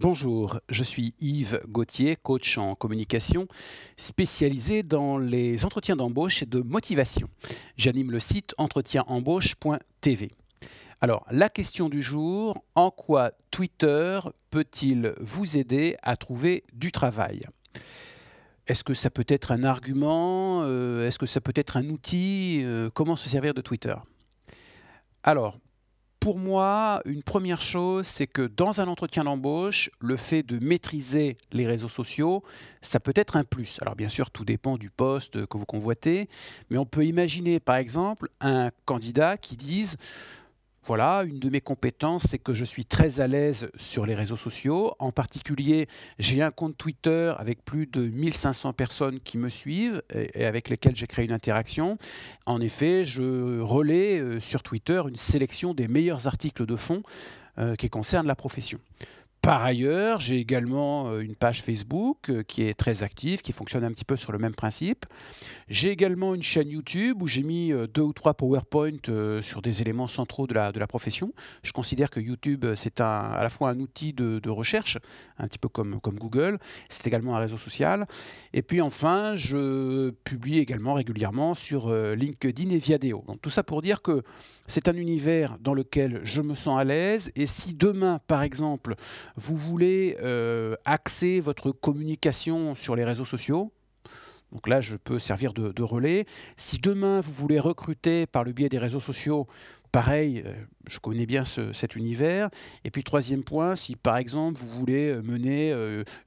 Bonjour, je suis Yves Gauthier, coach en communication, spécialisé dans les entretiens d'embauche et de motivation. J'anime le site entretienembauche.tv. Alors, la question du jour, en quoi Twitter peut-il vous aider à trouver du travail? Est-ce que ça peut être un argument euh, Est-ce que ça peut être un outil euh, Comment se servir de Twitter? Alors, pour moi, une première chose, c'est que dans un entretien d'embauche, le fait de maîtriser les réseaux sociaux, ça peut être un plus. Alors bien sûr, tout dépend du poste que vous convoitez, mais on peut imaginer par exemple un candidat qui dise voilà, une de mes compétences, c'est que je suis très à l'aise sur les réseaux sociaux. En particulier, j'ai un compte Twitter avec plus de 1500 personnes qui me suivent et avec lesquelles j'ai créé une interaction. En effet, je relais euh, sur Twitter une sélection des meilleurs articles de fond euh, qui concernent la profession. Par ailleurs, j'ai également euh, une page Facebook euh, qui est très active, qui fonctionne un petit peu sur le même principe. J'ai également une chaîne YouTube où j'ai mis euh, deux ou trois PowerPoint sur des éléments centraux de la, profession. Je considère que YouTube, c'est à la fois un outil de, recherche, un petit peu comme, comme Google, c'est également un réseau social. Et puis enfin, je publie également régulièrement sur LinkedIn et Viadeo. Donc tout ça pour dire que c'est un univers dans lequel je me sens à l'aise. Et si demain, par exemple, vous voulez euh, axer votre communication sur les réseaux sociaux, donc là, je peux servir de, relais. Si demain, vous voulez recruter par le biais des réseaux sociaux, pareil, euh, je connais bien cet univers. Et puis troisième point, si par exemple vous voulez euh, mener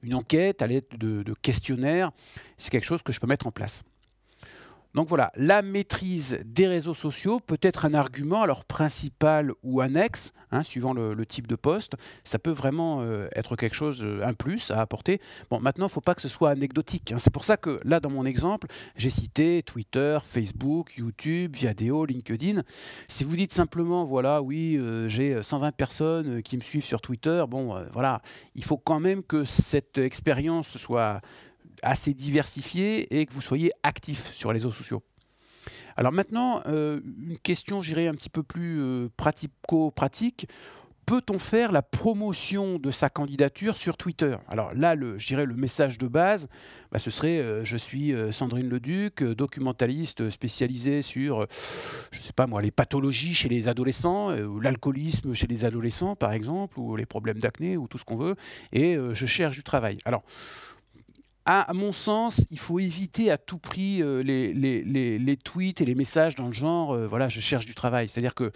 une enquête à l'aide de questionnaires, c'est quelque chose que je peux mettre en place. Donc voilà, la maîtrise des réseaux sociaux peut être un argument, alors principal ou annexe, hein, suivant le, type de poste. Ça peut vraiment euh, être quelque chose, euh, un plus à apporter. Bon, maintenant, il ne faut pas que ce soit anecdotique. Hein. C'est pour ça que là, dans mon exemple, j'ai cité Twitter, Facebook, YouTube, Viadeo, LinkedIn. Si vous dites simplement, voilà, oui, euh, j'ai 120 personnes qui me suivent sur Twitter, bon, voilà, il faut quand même que cette expérience soit assez diversifié et que vous soyez actif sur les réseaux sociaux. Alors maintenant, euh, une question, j'irai un petit peu plus euh, pratico-pratique. Peut-on faire la promotion de sa candidature sur Twitter? Alors là, le, le message de base, bah, ce serait euh, je suis Sandrine Leduc, documentaliste spécialisée sur, je sais pas moi, les pathologies chez les adolescents, l'alcoolisme chez les adolescents par exemple, ou les problèmes d'acné, ou tout ce qu'on veut, et je cherche du travail. Alors, à mon sens, il faut éviter à tout prix euh, les, tweets et les messages dans le genre euh, voilà, je cherche du travail. C'est-à-dire que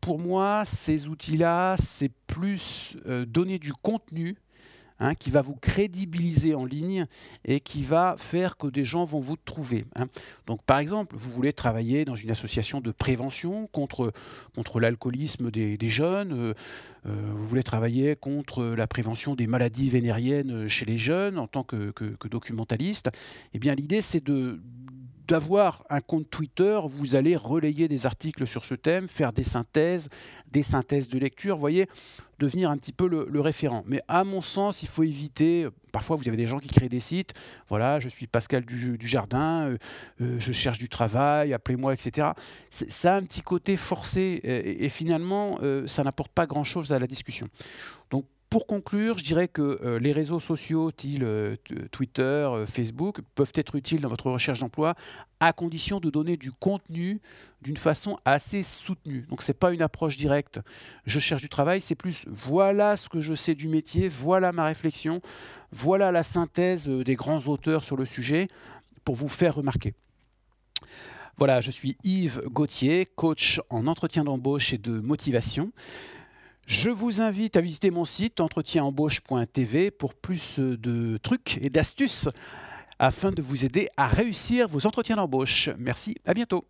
pour moi, ces outils-là, c'est plus euh, donner du contenu Hein, qui va vous crédibiliser en ligne et qui va faire que des gens vont vous trouver. Hein. Donc, par exemple, vous voulez travailler dans une association de prévention contre, contre l'alcoolisme des, jeunes, euh, euh, vous voulez travailler contre la prévention des maladies vénériennes chez les jeunes en tant que, que documentaliste. Eh bien, l'idée, c'est de d'avoir un compte Twitter, vous allez relayer des articles sur ce thème, faire des synthèses, des synthèses de lecture, vous voyez, devenir un petit peu le, référent. Mais à mon sens, il faut éviter, parfois vous avez des gens qui créent des sites, voilà, je suis Pascal du, Jardin, euh, euh, je cherche du travail, appelez-moi, etc. Ça a un petit côté forcé et, finalement, euh, ça n'apporte pas grand-chose à la discussion. Donc pour conclure, je dirais que euh, les réseaux sociaux, tels euh, Twitter, euh, Facebook, peuvent être utiles dans votre recherche d'emploi à condition de donner du contenu d'une façon assez soutenue. Donc ce n'est pas une approche directe. Je cherche du travail, c'est plus voilà ce que je sais du métier, voilà ma réflexion, voilà la synthèse des grands auteurs sur le sujet pour vous faire remarquer. Voilà, je suis Yves Gauthier, coach en entretien d'embauche et de motivation. Je vous invite à visiter mon site entretienembauche.tv pour plus de trucs et d'astuces afin de vous aider à réussir vos entretiens d'embauche. Merci, à bientôt.